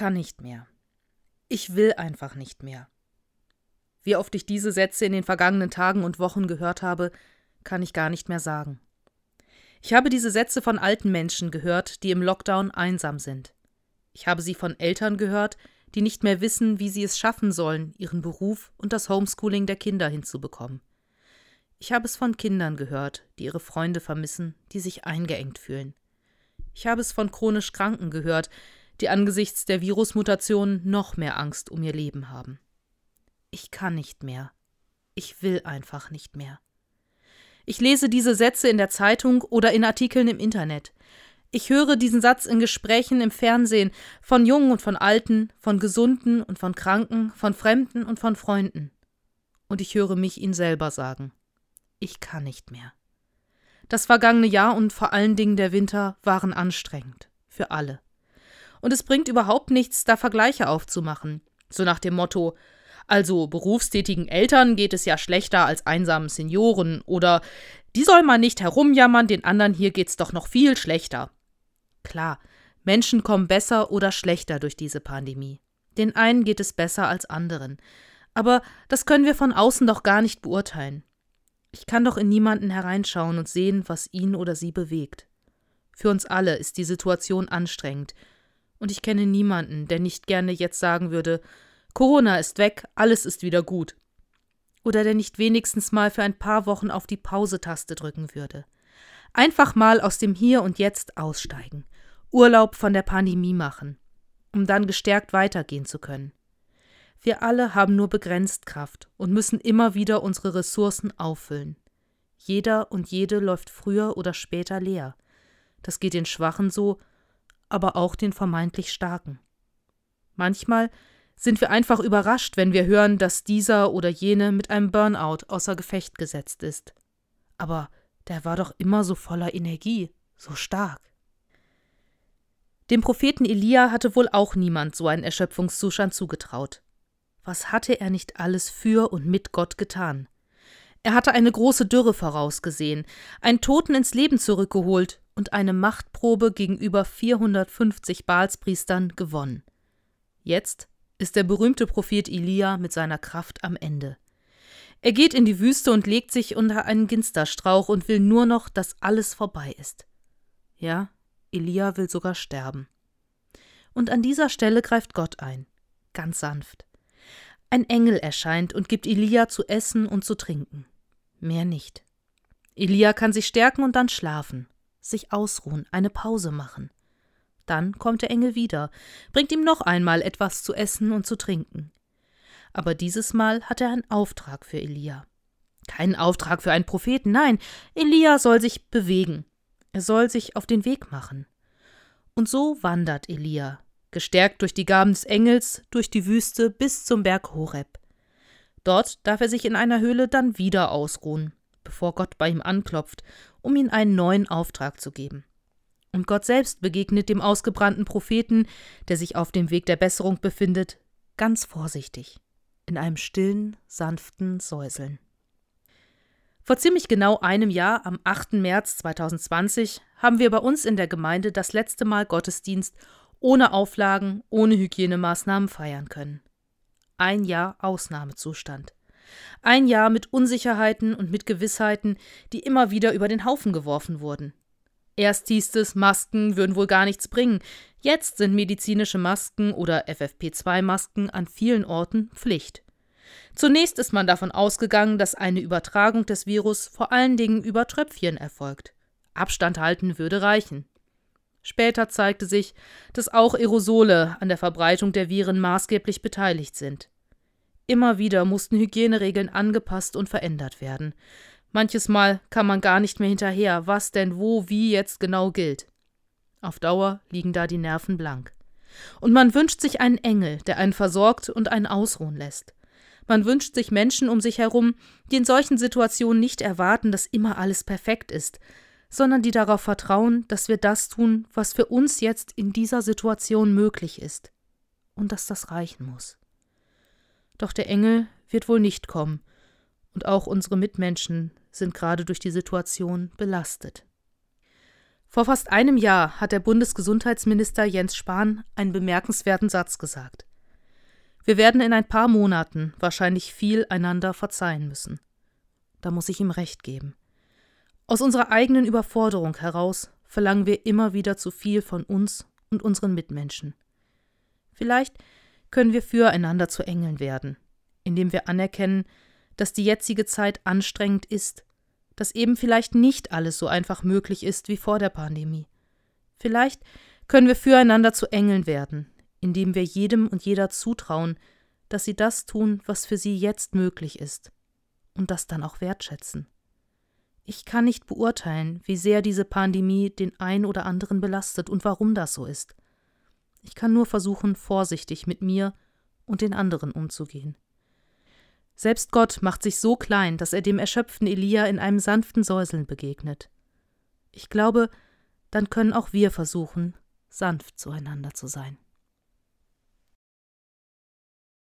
kann nicht mehr. Ich will einfach nicht mehr. Wie oft ich diese Sätze in den vergangenen Tagen und Wochen gehört habe, kann ich gar nicht mehr sagen. Ich habe diese Sätze von alten Menschen gehört, die im Lockdown einsam sind. Ich habe sie von Eltern gehört, die nicht mehr wissen, wie sie es schaffen sollen, ihren Beruf und das Homeschooling der Kinder hinzubekommen. Ich habe es von Kindern gehört, die ihre Freunde vermissen, die sich eingeengt fühlen. Ich habe es von chronisch Kranken gehört, die angesichts der Virusmutation noch mehr Angst um ihr Leben haben. Ich kann nicht mehr. Ich will einfach nicht mehr. Ich lese diese Sätze in der Zeitung oder in Artikeln im Internet. Ich höre diesen Satz in Gesprächen im Fernsehen von Jungen und von Alten, von Gesunden und von Kranken, von Fremden und von Freunden. Und ich höre mich ihn selber sagen. Ich kann nicht mehr. Das vergangene Jahr und vor allen Dingen der Winter waren anstrengend. Für alle. Und es bringt überhaupt nichts, da Vergleiche aufzumachen. So nach dem Motto, also berufstätigen Eltern geht es ja schlechter als einsamen Senioren oder die soll man nicht herumjammern, den anderen hier geht's doch noch viel schlechter. Klar, Menschen kommen besser oder schlechter durch diese Pandemie. Den einen geht es besser als anderen. Aber das können wir von außen doch gar nicht beurteilen. Ich kann doch in niemanden hereinschauen und sehen, was ihn oder sie bewegt. Für uns alle ist die Situation anstrengend. Und ich kenne niemanden, der nicht gerne jetzt sagen würde, Corona ist weg, alles ist wieder gut. Oder der nicht wenigstens mal für ein paar Wochen auf die Pause-Taste drücken würde. Einfach mal aus dem Hier und Jetzt aussteigen. Urlaub von der Pandemie machen, um dann gestärkt weitergehen zu können. Wir alle haben nur begrenzt Kraft und müssen immer wieder unsere Ressourcen auffüllen. Jeder und jede läuft früher oder später leer. Das geht den Schwachen so, aber auch den vermeintlich Starken. Manchmal sind wir einfach überrascht, wenn wir hören, dass dieser oder jene mit einem Burnout außer Gefecht gesetzt ist. Aber der war doch immer so voller Energie, so stark. Dem Propheten Elia hatte wohl auch niemand so einen Erschöpfungszustand zugetraut. Was hatte er nicht alles für und mit Gott getan? Er hatte eine große Dürre vorausgesehen, einen Toten ins Leben zurückgeholt und eine Machtprobe gegenüber 450 Baalspriestern gewonnen. Jetzt ist der berühmte Prophet Elia mit seiner Kraft am Ende. Er geht in die Wüste und legt sich unter einen Ginsterstrauch und will nur noch, dass alles vorbei ist. Ja, Elia will sogar sterben. Und an dieser Stelle greift Gott ein, ganz sanft. Ein Engel erscheint und gibt Elia zu essen und zu trinken. Mehr nicht. Elia kann sich stärken und dann schlafen, sich ausruhen, eine Pause machen. Dann kommt der Engel wieder, bringt ihm noch einmal etwas zu essen und zu trinken. Aber dieses Mal hat er einen Auftrag für Elia. Keinen Auftrag für einen Propheten, nein, Elia soll sich bewegen. Er soll sich auf den Weg machen. Und so wandert Elia, gestärkt durch die Gaben des Engels, durch die Wüste bis zum Berg Horeb. Dort darf er sich in einer Höhle dann wieder ausruhen, bevor Gott bei ihm anklopft, um ihm einen neuen Auftrag zu geben. Und Gott selbst begegnet dem ausgebrannten Propheten, der sich auf dem Weg der Besserung befindet, ganz vorsichtig, in einem stillen, sanften Säuseln. Vor ziemlich genau einem Jahr, am 8. März 2020, haben wir bei uns in der Gemeinde das letzte Mal Gottesdienst ohne Auflagen, ohne Hygienemaßnahmen feiern können. Ein Jahr Ausnahmezustand. Ein Jahr mit Unsicherheiten und mit Gewissheiten, die immer wieder über den Haufen geworfen wurden. Erst hieß es, Masken würden wohl gar nichts bringen. Jetzt sind medizinische Masken oder FFP2-Masken an vielen Orten Pflicht. Zunächst ist man davon ausgegangen, dass eine Übertragung des Virus vor allen Dingen über Tröpfchen erfolgt. Abstand halten würde reichen. Später zeigte sich, dass auch Aerosole an der Verbreitung der Viren maßgeblich beteiligt sind. Immer wieder mussten Hygieneregeln angepasst und verändert werden. Manches Mal kam man gar nicht mehr hinterher, was denn wo wie jetzt genau gilt. Auf Dauer liegen da die Nerven blank. Und man wünscht sich einen Engel, der einen versorgt und einen ausruhen lässt. Man wünscht sich Menschen um sich herum, die in solchen Situationen nicht erwarten, dass immer alles perfekt ist, sondern die darauf vertrauen, dass wir das tun, was für uns jetzt in dieser Situation möglich ist, und dass das reichen muss. Doch der Engel wird wohl nicht kommen, und auch unsere Mitmenschen sind gerade durch die Situation belastet. Vor fast einem Jahr hat der Bundesgesundheitsminister Jens Spahn einen bemerkenswerten Satz gesagt. Wir werden in ein paar Monaten wahrscheinlich viel einander verzeihen müssen. Da muss ich ihm recht geben. Aus unserer eigenen Überforderung heraus verlangen wir immer wieder zu viel von uns und unseren Mitmenschen. Vielleicht können wir füreinander zu Engeln werden, indem wir anerkennen, dass die jetzige Zeit anstrengend ist, dass eben vielleicht nicht alles so einfach möglich ist wie vor der Pandemie. Vielleicht können wir füreinander zu Engeln werden, indem wir jedem und jeder zutrauen, dass sie das tun, was für sie jetzt möglich ist, und das dann auch wertschätzen. Ich kann nicht beurteilen, wie sehr diese Pandemie den ein oder anderen belastet und warum das so ist. Ich kann nur versuchen, vorsichtig mit mir und den anderen umzugehen. Selbst Gott macht sich so klein, dass er dem erschöpften Elia in einem sanften Säuseln begegnet. Ich glaube, dann können auch wir versuchen, sanft zueinander zu sein.